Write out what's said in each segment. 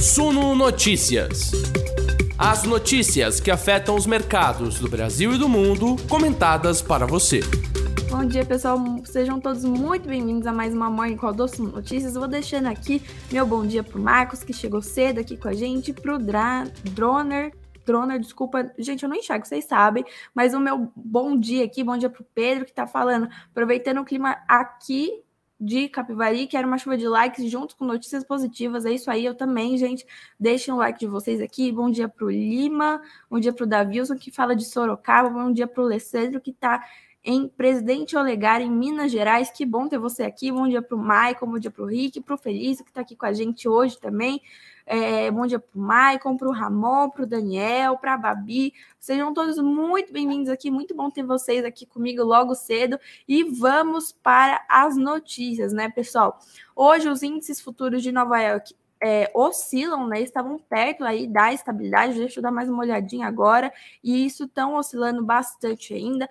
Suno Notícias. As notícias que afetam os mercados do Brasil e do mundo, comentadas para você. Bom dia, pessoal. Sejam todos muito bem-vindos a mais uma Morning Call do Suno Notícias. vou deixando aqui meu bom dia pro Marcos, que chegou cedo aqui com a gente, pro Dra Droner, Droner, desculpa, gente, eu não enxergo, vocês sabem, mas o meu bom dia aqui, bom dia pro Pedro, que tá falando, aproveitando o clima aqui de Capivari, que era uma chuva de likes junto com notícias positivas. É isso aí, eu também, gente. Deixem o like de vocês aqui. Bom dia para o Lima, bom dia para o Davilson, que fala de Sorocaba, bom dia para o Alessandro, que está em Presidente Olegar, em Minas Gerais. Que bom ter você aqui. Bom dia para o Maicon, bom dia para o Rick, para o Felício, que está aqui com a gente hoje também. É, bom dia para o Maicon, para o Ramon, para o Daniel, para a Babi. Sejam todos muito bem-vindos aqui. Muito bom ter vocês aqui comigo logo cedo. E vamos para as notícias, né, pessoal? Hoje, os índices futuros de Nova York é, oscilam, né? Estavam perto aí da estabilidade. Deixa eu dar mais uma olhadinha agora. E isso estão oscilando bastante ainda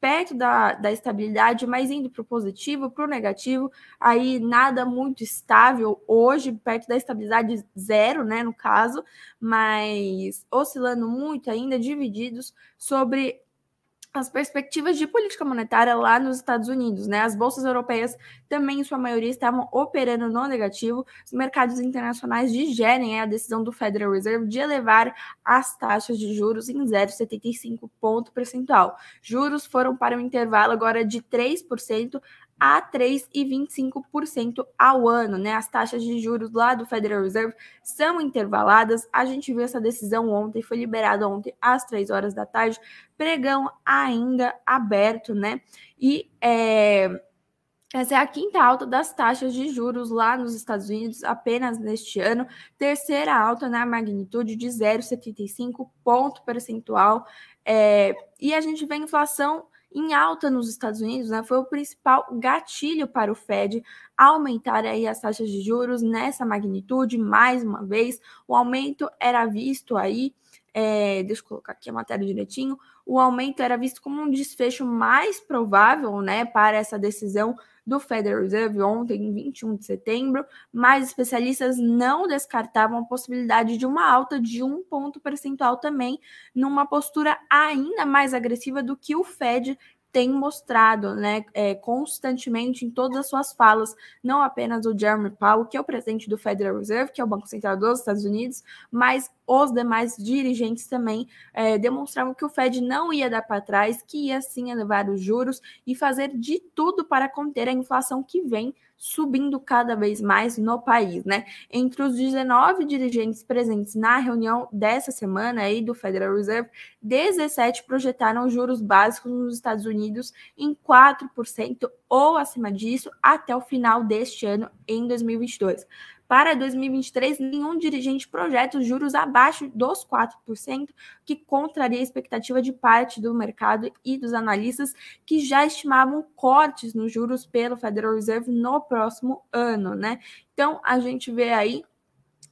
perto da, da estabilidade, mas indo para o positivo, para o negativo, aí nada muito estável hoje, perto da estabilidade zero, né, no caso, mas oscilando muito ainda, divididos sobre as perspectivas de política monetária lá nos Estados Unidos, né? As bolsas europeias também, em sua maioria, estavam operando no negativo. Os mercados internacionais digerem a decisão do Federal Reserve de elevar as taxas de juros em 0,75 ponto percentual. Juros foram para um intervalo agora de 3% a 3,25% ao ano, né? As taxas de juros lá do Federal Reserve são intervaladas. A gente viu essa decisão ontem, foi liberada ontem às 3 horas da tarde, pregão ainda aberto, né? E é, essa é a quinta alta das taxas de juros lá nos Estados Unidos apenas neste ano, terceira alta na magnitude de 0,75 ponto percentual. É, e a gente vê a inflação em alta nos Estados Unidos, né, foi o principal gatilho para o Fed aumentar aí as taxas de juros nessa magnitude, mais uma vez, o aumento era visto aí, é, deixa eu colocar aqui a matéria direitinho, o aumento era visto como um desfecho mais provável, né, para essa decisão do Federal Reserve ontem, em 21 de setembro, mas especialistas não descartavam a possibilidade de uma alta de um ponto percentual também, numa postura ainda mais agressiva do que o Fed tem mostrado né, é, constantemente em todas as suas falas, não apenas o Jeremy Powell, que é o presidente do Federal Reserve, que é o Banco Central dos Estados Unidos, mas os demais dirigentes também é, demonstravam que o Fed não ia dar para trás, que ia sim elevar os juros e fazer de tudo para conter a inflação que vem subindo cada vez mais no país, né? Entre os 19 dirigentes presentes na reunião dessa semana aí do Federal Reserve, 17 projetaram juros básicos nos Estados Unidos em 4% ou acima disso até o final deste ano em 2022. Para 2023, nenhum dirigente projeta os juros abaixo dos 4%, que contraria a expectativa de parte do mercado e dos analistas que já estimavam cortes nos juros pelo Federal Reserve no próximo ano, né? Então, a gente vê aí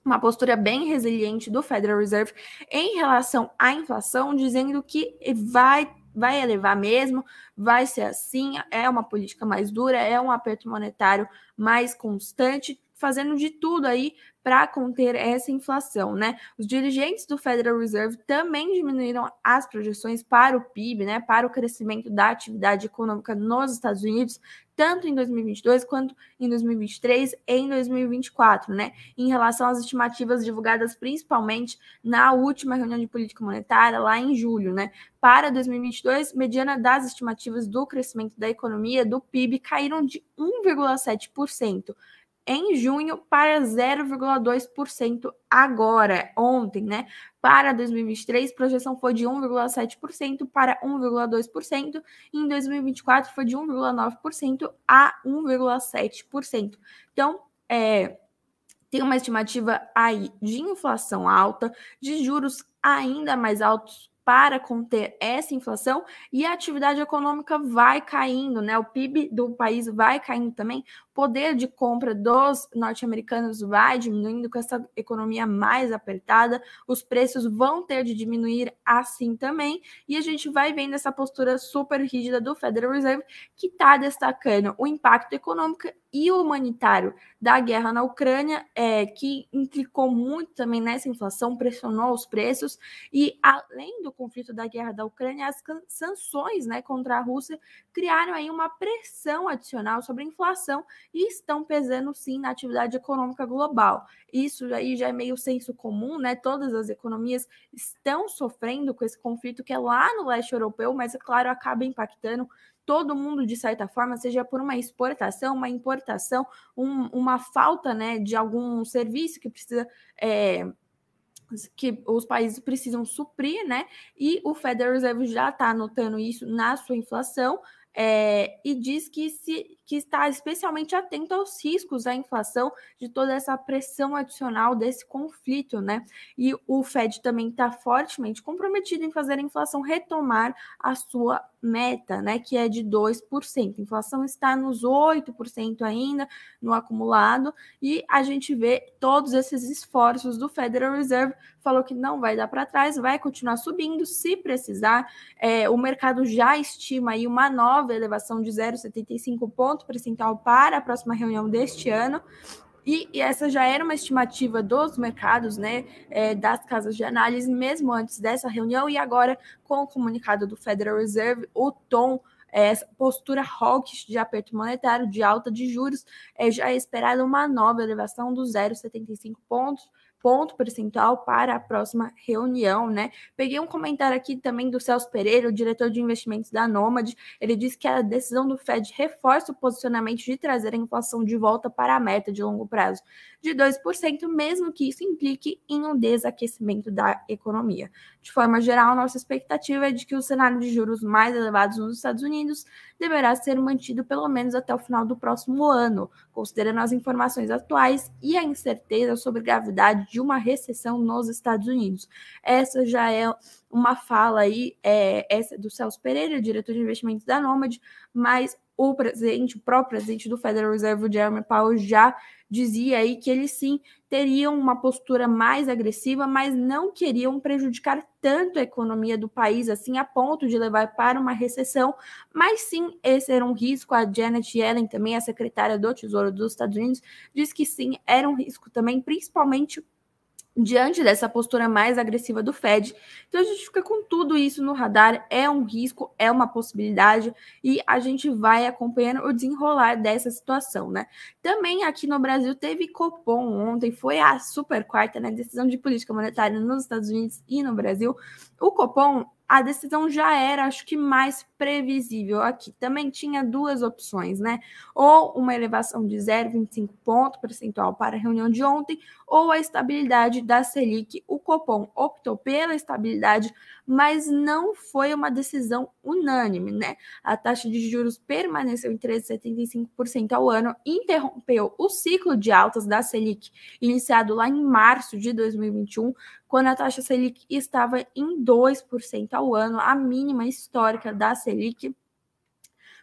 uma postura bem resiliente do Federal Reserve em relação à inflação, dizendo que vai vai elevar mesmo, vai ser assim, é uma política mais dura, é um aperto monetário mais constante, fazendo de tudo aí para conter essa inflação, né? Os dirigentes do Federal Reserve também diminuíram as projeções para o PIB, né, para o crescimento da atividade econômica nos Estados Unidos, tanto em 2022 quanto em 2023 e em 2024, né? Em relação às estimativas divulgadas principalmente na última reunião de política monetária lá em julho, né? Para 2022, mediana das estimativas do crescimento da economia do PIB caíram de 1,7% em junho para 0,2% agora, ontem, né? Para 2023, projeção foi de 1,7% para 1,2%, e em 2024 foi de 1,9% a 1,7%. Então, é, tem uma estimativa aí de inflação alta, de juros ainda mais altos para conter essa inflação e a atividade econômica vai caindo, né? O PIB do país vai caindo também, poder de compra dos norte-americanos vai diminuindo com essa economia mais apertada, os preços vão ter de diminuir assim também, e a gente vai vendo essa postura super rígida do Federal Reserve que está destacando o impacto econômico e humanitário da guerra na Ucrânia, é, que implicou muito também nessa inflação, pressionou os preços, e além do conflito da guerra da Ucrânia, as sanções né, contra a Rússia criaram aí uma pressão adicional sobre a inflação e estão pesando sim na atividade econômica global. Isso aí já é meio senso comum, né? Todas as economias estão sofrendo com esse conflito que é lá no leste europeu, mas é claro, acaba impactando todo mundo, de certa forma, seja por uma exportação, uma importação, um, uma falta né, de algum serviço que precisa. É, que os países precisam suprir, né? E o Federal Reserve já está anotando isso na sua inflação, é, e diz que, se, que está especialmente atento aos riscos da inflação, de toda essa pressão adicional desse conflito, né? E o Fed também está fortemente comprometido em fazer a inflação retomar a sua meta, né? Que é de 2%. A inflação está nos 8% ainda no acumulado, e a gente vê todos esses esforços do Federal Reserve falou que não vai dar para trás, vai continuar subindo se precisar. É, o mercado já estima aí uma nova elevação de 0,75 ponto percentual para a próxima reunião deste ano. E, e, essa já era uma estimativa dos mercados, né, é, das casas de análise, mesmo antes dessa reunião, e agora, com o comunicado do Federal Reserve, o tom, é, essa postura hawkish de aperto monetário, de alta de juros, é, já é esperada uma nova elevação dos 0,75 pontos ponto percentual para a próxima reunião, né? Peguei um comentário aqui também do Celso Pereira, o diretor de investimentos da Nomad. Ele disse que a decisão do Fed reforça o posicionamento de trazer a inflação de volta para a meta de longo prazo de 2%, mesmo que isso implique em um desaquecimento da economia. De forma geral, nossa expectativa é de que o cenário de juros mais elevados nos Estados Unidos deverá ser mantido pelo menos até o final do próximo ano, considerando as informações atuais e a incerteza sobre gravidade de uma recessão nos Estados Unidos. Essa já é uma fala aí, é, essa do Celso Pereira, diretor de investimentos da Nomad, mas o presidente, o próprio presidente do Federal Reserve, Jeremy Powell, já dizia aí que eles sim teriam uma postura mais agressiva, mas não queriam prejudicar tanto a economia do país assim a ponto de levar para uma recessão, mas sim esse era um risco. A Janet Yellen, também a secretária do Tesouro dos Estados Unidos, diz que sim, era um risco também, principalmente diante dessa postura mais agressiva do Fed. Então a gente fica com tudo isso no radar, é um risco, é uma possibilidade e a gente vai acompanhando o desenrolar dessa situação, né? Também aqui no Brasil teve Copom ontem, foi a super quarta, né, decisão de política monetária nos Estados Unidos e no Brasil. O Copom a decisão já era, acho que, mais previsível aqui. Também tinha duas opções, né? Ou uma elevação de 0,25 ponto percentual para a reunião de ontem, ou a estabilidade da Selic. O Copom optou pela estabilidade, mas não foi uma decisão unânime, né? A taxa de juros permaneceu em 13,75% ao ano, interrompeu o ciclo de altas da Selic, iniciado lá em março de 2021, quando a taxa Selic estava em 2% ao ano, a mínima histórica da Selic.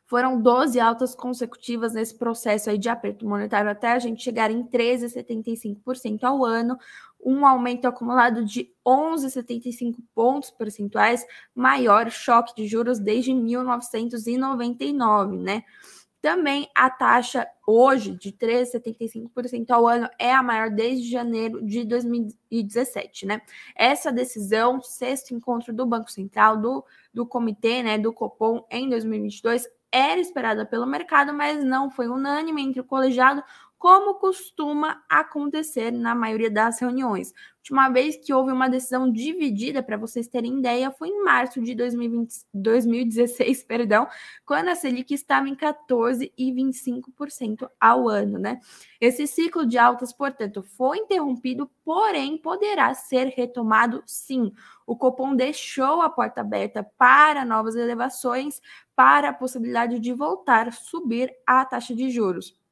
Foram 12 altas consecutivas nesse processo aí de aperto monetário até a gente chegar em 13,75% ao ano, um aumento acumulado de 11,75 pontos percentuais, maior choque de juros desde 1999, né? Também a taxa hoje de 13,75% ao ano é a maior desde janeiro de 2017, né? Essa decisão, sexto encontro do Banco Central, do, do comitê, né, do Copom em 2022, era esperada pelo mercado, mas não foi unânime entre o colegiado, como costuma acontecer na maioria das reuniões. A última vez que houve uma decisão dividida, para vocês terem ideia, foi em março de 2020, 2016, perdão, quando a Selic estava em 14,25% ao ano, né? Esse ciclo de altas, portanto, foi interrompido, porém poderá ser retomado sim. O Copom deixou a porta aberta para novas elevações, para a possibilidade de voltar a subir a taxa de juros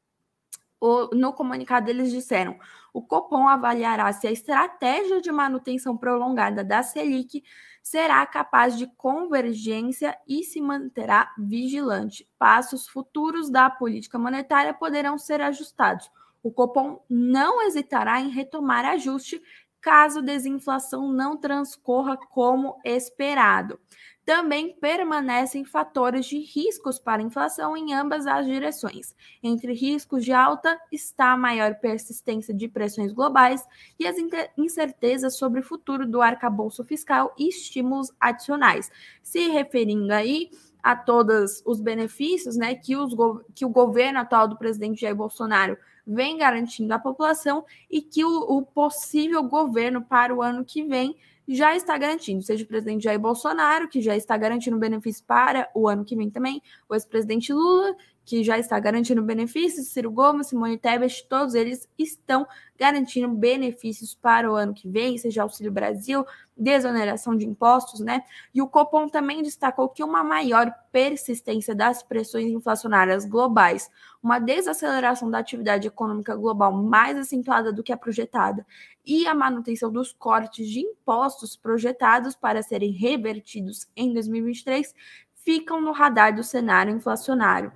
no comunicado eles disseram: o Copom avaliará se a estratégia de manutenção prolongada da Selic será capaz de convergência e se manterá vigilante. Passos futuros da política monetária poderão ser ajustados. O Copom não hesitará em retomar ajuste caso desinflação não transcorra como esperado. Também permanecem fatores de riscos para inflação em ambas as direções. Entre riscos de alta está a maior persistência de pressões globais e as incertezas sobre o futuro do arcabouço fiscal e estímulos adicionais. Se referindo aí a todos os benefícios né, que, os, que o governo atual do presidente Jair Bolsonaro vem garantindo à população e que o, o possível governo para o ano que vem já está garantindo, seja o presidente Jair Bolsonaro, que já está garantindo benefício para o ano que vem também, o ex-presidente Lula, que já está garantindo benefícios, Ciro Gomes, Simone Tebet, todos eles estão garantindo benefícios para o ano que vem, seja Auxílio Brasil, desoneração de impostos, né? E o Copom também destacou que uma maior persistência das pressões inflacionárias globais, uma desaceleração da atividade econômica global mais acentuada do que a projetada e a manutenção dos cortes de impostos projetados para serem revertidos em 2023 ficam no radar do cenário inflacionário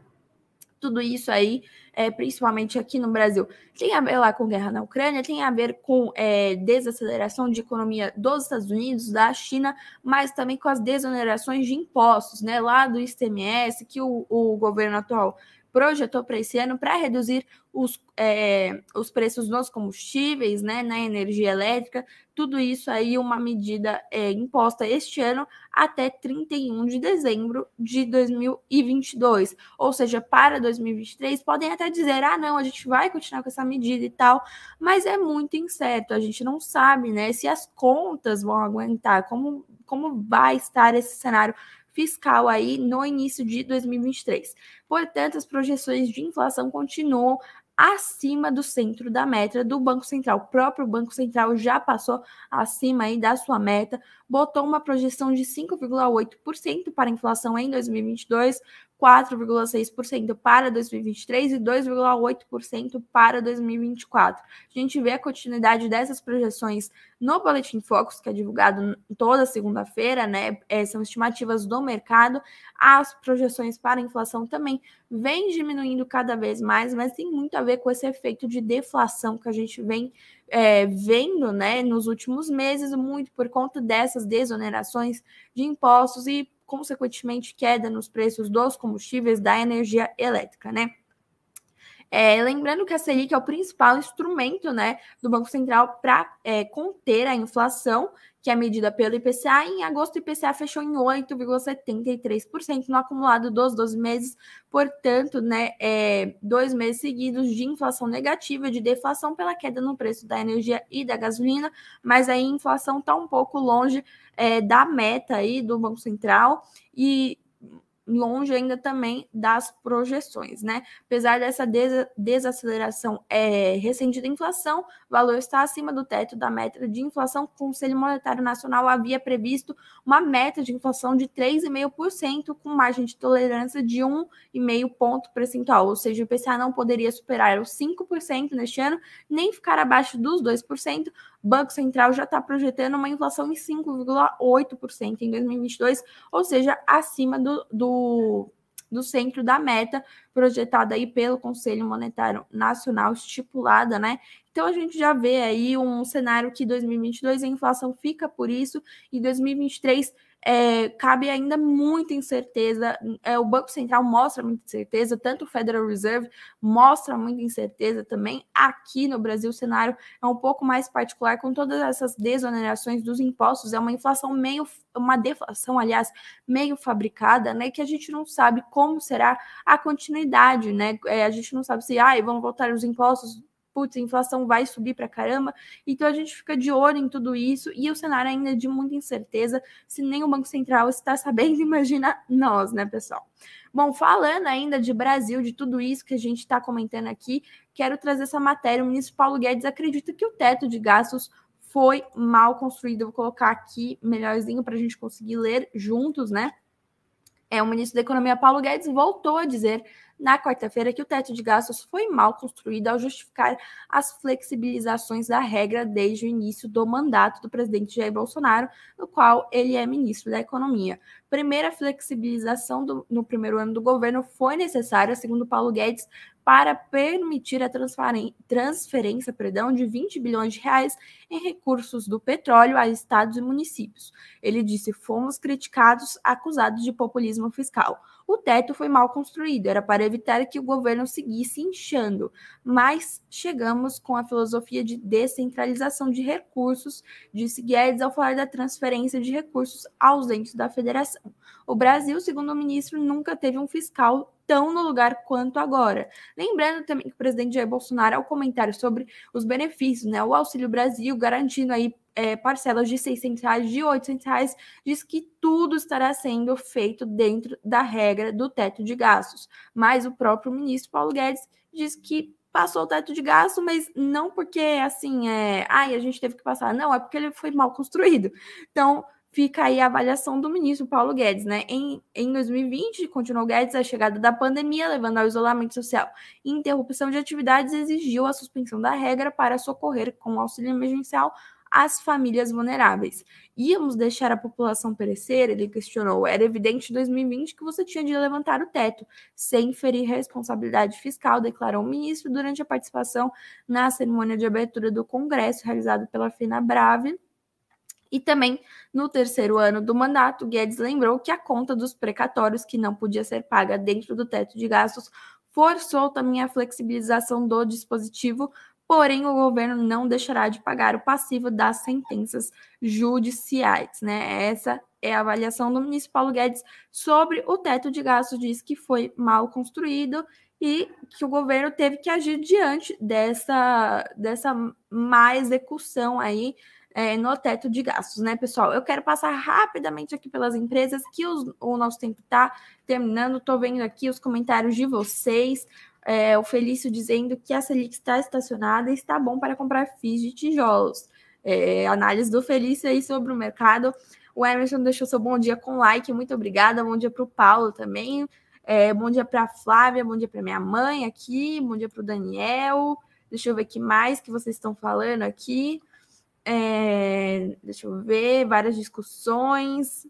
tudo isso aí, é, principalmente aqui no Brasil, tem a ver lá com guerra na Ucrânia, tem a ver com é, desaceleração de economia dos Estados Unidos, da China, mas também com as desonerações de impostos, né, lá do ICMS, que o, o governo atual projetou para esse ano para reduzir os, é, os preços dos combustíveis, né, na energia elétrica, tudo isso aí uma medida é, imposta este ano até 31 de dezembro de 2022. Ou seja, para 2023 podem até dizer, ah, não, a gente vai continuar com essa medida e tal, mas é muito incerto, a gente não sabe, né, se as contas vão aguentar, como, como vai estar esse cenário fiscal aí no início de 2023. Portanto, as projeções de inflação continuam acima do centro da meta do Banco Central. O próprio Banco Central já passou acima aí da sua meta, botou uma projeção de 5,8% para a inflação em 2022, 4,6% para 2023 e 2,8% para 2024. A gente vê a continuidade dessas projeções no Boletim Focus, que é divulgado toda segunda-feira, né? É, são estimativas do mercado. As projeções para inflação também vêm diminuindo cada vez mais, mas tem muito a ver com esse efeito de deflação que a gente vem é, vendo né, nos últimos meses, muito por conta dessas desonerações de impostos e consequentemente, queda nos preços dos combustíveis da energia elétrica, né? É, lembrando que a Selic é o principal instrumento né, do Banco Central para é, conter a inflação, que é medida pelo IPCA. Em agosto, o IPCA fechou em 8,73% no acumulado dos 12 meses, portanto, né, é, dois meses seguidos de inflação negativa, de deflação pela queda no preço da energia e da gasolina, mas aí a inflação está um pouco longe é, da meta aí do Banco Central. E longe ainda também das projeções, né? Apesar dessa desaceleração é, recente da inflação, o valor está acima do teto da meta de inflação. O Conselho Monetário Nacional havia previsto uma meta de inflação de 3,5%, com margem de tolerância de 1,5 ponto percentual, ou seja, o IPCA não poderia superar os 5% neste ano, nem ficar abaixo dos 2%, Banco Central já está projetando uma inflação em 5,8% em 2022, ou seja, acima do, do, do centro da meta projetada aí pelo Conselho Monetário Nacional, estipulada, né? Então a gente já vê aí um cenário que 2022 a inflação fica por isso e 2023 é, cabe ainda muita incerteza. É, o Banco Central mostra muita incerteza, tanto o Federal Reserve mostra muita incerteza também. Aqui no Brasil, o cenário é um pouco mais particular, com todas essas desonerações dos impostos, é uma inflação meio, uma deflação, aliás, meio fabricada, né? Que a gente não sabe como será a continuidade, né? É, a gente não sabe se ah, vão voltar os impostos putz, a inflação vai subir para caramba. Então a gente fica de olho em tudo isso e o cenário ainda é de muita incerteza. Se nem o Banco Central está sabendo, imagina nós, né, pessoal? Bom, falando ainda de Brasil, de tudo isso que a gente está comentando aqui, quero trazer essa matéria. O ministro Paulo Guedes acredita que o teto de gastos foi mal construído. Eu vou colocar aqui melhorzinho para a gente conseguir ler juntos, né? É, o ministro da Economia, Paulo Guedes, voltou a dizer na quarta-feira que o teto de gastos foi mal construído ao justificar as flexibilizações da regra desde o início do mandato do presidente Jair Bolsonaro, no qual ele é ministro da Economia. Primeira flexibilização do, no primeiro ano do governo foi necessária, segundo Paulo Guedes, para permitir a transferência perdão, de 20 bilhões de reais em recursos do petróleo a estados e municípios. Ele disse: fomos criticados, acusados de populismo fiscal. O teto foi mal construído, era para evitar que o governo seguisse inchando, mas chegamos com a filosofia de descentralização de recursos, disse Guedes ao falar da transferência de recursos aos entes da federação. O Brasil, segundo o ministro, nunca teve um fiscal tão no lugar quanto agora. Lembrando também que o presidente Jair Bolsonaro, ao comentário sobre os benefícios, né, o Auxílio Brasil, garantindo aí é, parcelas de 600 reais, de 800 reais, diz que tudo estará sendo feito dentro da regra do teto de gastos. Mas o próprio ministro Paulo Guedes diz que passou o teto de gasto, mas não porque assim é, ai, a gente teve que passar, não, é porque ele foi mal construído. Então, fica aí a avaliação do ministro Paulo Guedes, né? Em, em 2020, continuou Guedes, a chegada da pandemia, levando ao isolamento social e interrupção de atividades, exigiu a suspensão da regra para socorrer com auxílio emergencial as famílias vulneráveis. Íamos deixar a população perecer? Ele questionou. Era evidente em 2020 que você tinha de levantar o teto, sem ferir responsabilidade fiscal, declarou o ministro durante a participação na cerimônia de abertura do Congresso, realizada pela Fina Brave e também, no terceiro ano do mandato, Guedes lembrou que a conta dos precatórios, que não podia ser paga dentro do teto de gastos, forçou também a flexibilização do dispositivo, porém o governo não deixará de pagar o passivo das sentenças judiciais. Né? Essa é a avaliação do ministro Paulo Guedes sobre o teto de gastos, diz que foi mal construído e que o governo teve que agir diante dessa, dessa má execução aí é, no teto de gastos, né, pessoal? Eu quero passar rapidamente aqui pelas empresas que os, o nosso tempo está terminando. Estou vendo aqui os comentários de vocês. É, o Felício dizendo que a Selic está estacionada e está bom para comprar FIIs de tijolos. É, análise do Felício aí sobre o mercado. O Emerson deixou seu bom dia com like, muito obrigada. Bom dia para o Paulo também. É, bom dia para a Flávia, bom dia para minha mãe aqui, bom dia para o Daniel. Deixa eu ver o que mais que vocês estão falando aqui. É, deixa eu ver, várias discussões.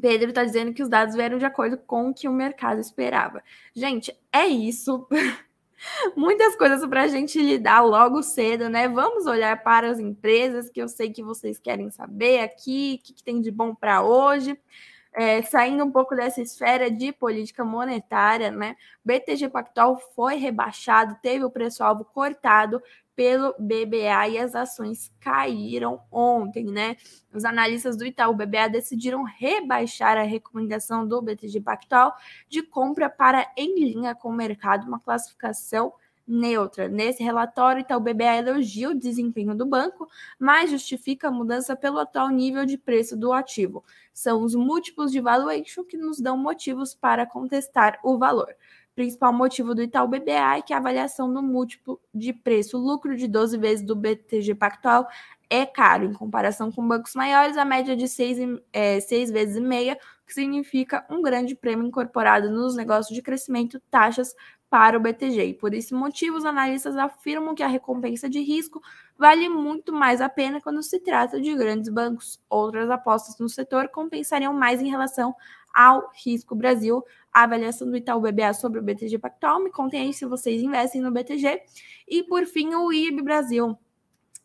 Pedro está dizendo que os dados vieram de acordo com o que o mercado esperava. Gente, é isso. Muitas coisas para a gente lidar logo cedo, né? Vamos olhar para as empresas que eu sei que vocês querem saber aqui, o que, que tem de bom para hoje. É, saindo um pouco dessa esfera de política monetária, né? BTG Pactual foi rebaixado, teve o preço-alvo cortado pelo BBA e as ações caíram ontem, né? Os analistas do Itaú BBA decidiram rebaixar a recomendação do BTG Pactual de compra para em linha com o mercado, uma classificação neutra. Nesse relatório, Itaú BBA elogia o desempenho do banco, mas justifica a mudança pelo atual nível de preço do ativo. São os múltiplos de valuation que nos dão motivos para contestar o valor principal motivo do Itaú BBA é que a avaliação do múltiplo de preço lucro de 12 vezes do BTG Pactual é caro. Em comparação com bancos maiores, a média de 6, é, seis vezes e meia, o que significa um grande prêmio incorporado nos negócios de crescimento, taxas para o BTG. E por esse motivo, os analistas afirmam que a recompensa de risco vale muito mais a pena quando se trata de grandes bancos. Outras apostas no setor compensariam mais em relação ao risco Brasil, a avaliação do Itaú BBA sobre o BTG Pactual. Me contem aí se vocês investem no BTG. E, por fim, o IB Brasil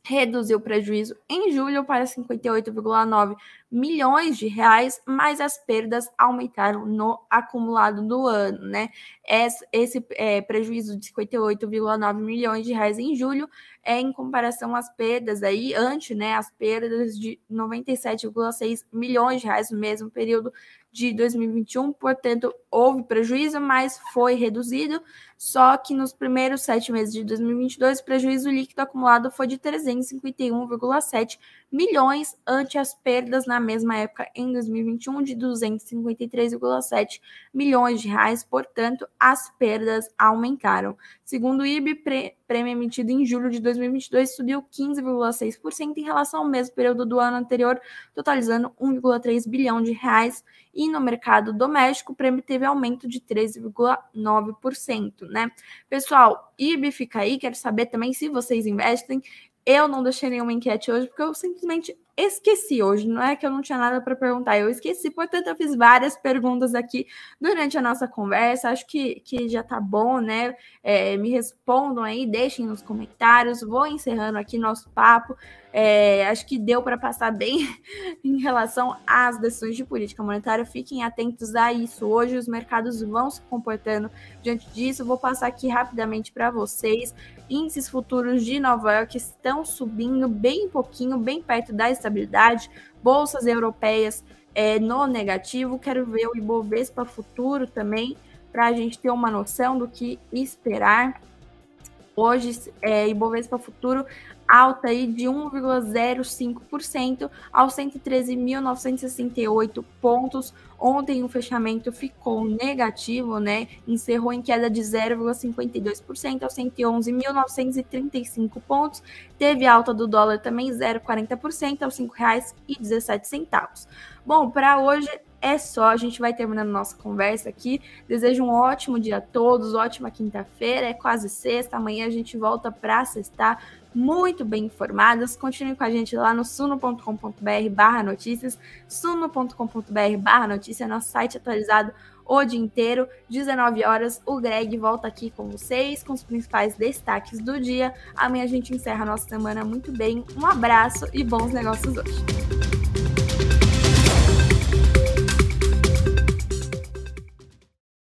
reduziu o prejuízo em julho para 58,9 milhões de reais, mas as perdas aumentaram no acumulado do ano, né? Esse, é, prejuízo de 58,9 milhões de reais em julho é em comparação às perdas aí, antes, né? As perdas de 97,6 milhões de reais no mesmo período de 2021, portanto, houve prejuízo, mas foi reduzido. Só que nos primeiros sete meses de 2022, o prejuízo líquido acumulado foi de 351,7 milhões, ante as perdas na mesma época em 2021 de 253,7 milhões de reais. Portanto, as perdas aumentaram. Segundo o IB, prêmio emitido em julho de 2022 subiu 15,6% em relação ao mesmo período do ano anterior, totalizando 1,3 bilhão de reais. E no mercado doméstico, o prêmio teve aumento de 13,9%, né? Pessoal, IB fica aí, quero saber também se vocês investem. Eu não deixei nenhuma enquete hoje, porque eu simplesmente esqueci hoje, não é que eu não tinha nada para perguntar, eu esqueci, portanto eu fiz várias perguntas aqui durante a nossa conversa, acho que, que já tá bom, né? É, me respondam aí, deixem nos comentários, vou encerrando aqui nosso papo. É, acho que deu para passar bem em relação às decisões de política monetária. Fiquem atentos a isso. Hoje os mercados vão se comportando diante disso. Vou passar aqui rapidamente para vocês. Índices futuros de Nova York estão subindo bem pouquinho, bem perto da estabilidade. Bolsas europeias é, no negativo. Quero ver o Ibovespa futuro também, para a gente ter uma noção do que esperar. Hoje, é, Ibovespa Futuro alta aí de 1,05% aos 113.968 pontos. Ontem o fechamento ficou negativo, né? Encerrou em queda de 0,52% aos 111.935 pontos. Teve alta do dólar também 0,40% aos R$ 5,17. Bom, para hoje é só. A gente vai terminando nossa conversa aqui. Desejo um ótimo dia a todos, ótima quinta-feira. É quase sexta. Amanhã a gente volta para sextar muito bem informadas. Continue com a gente lá no suno.com.br barra notícias, suno.com.br barra notícia, nosso site atualizado o dia inteiro, 19 horas. O Greg volta aqui com vocês, com os principais destaques do dia. Amanhã a gente encerra a nossa semana muito bem. Um abraço e bons negócios hoje.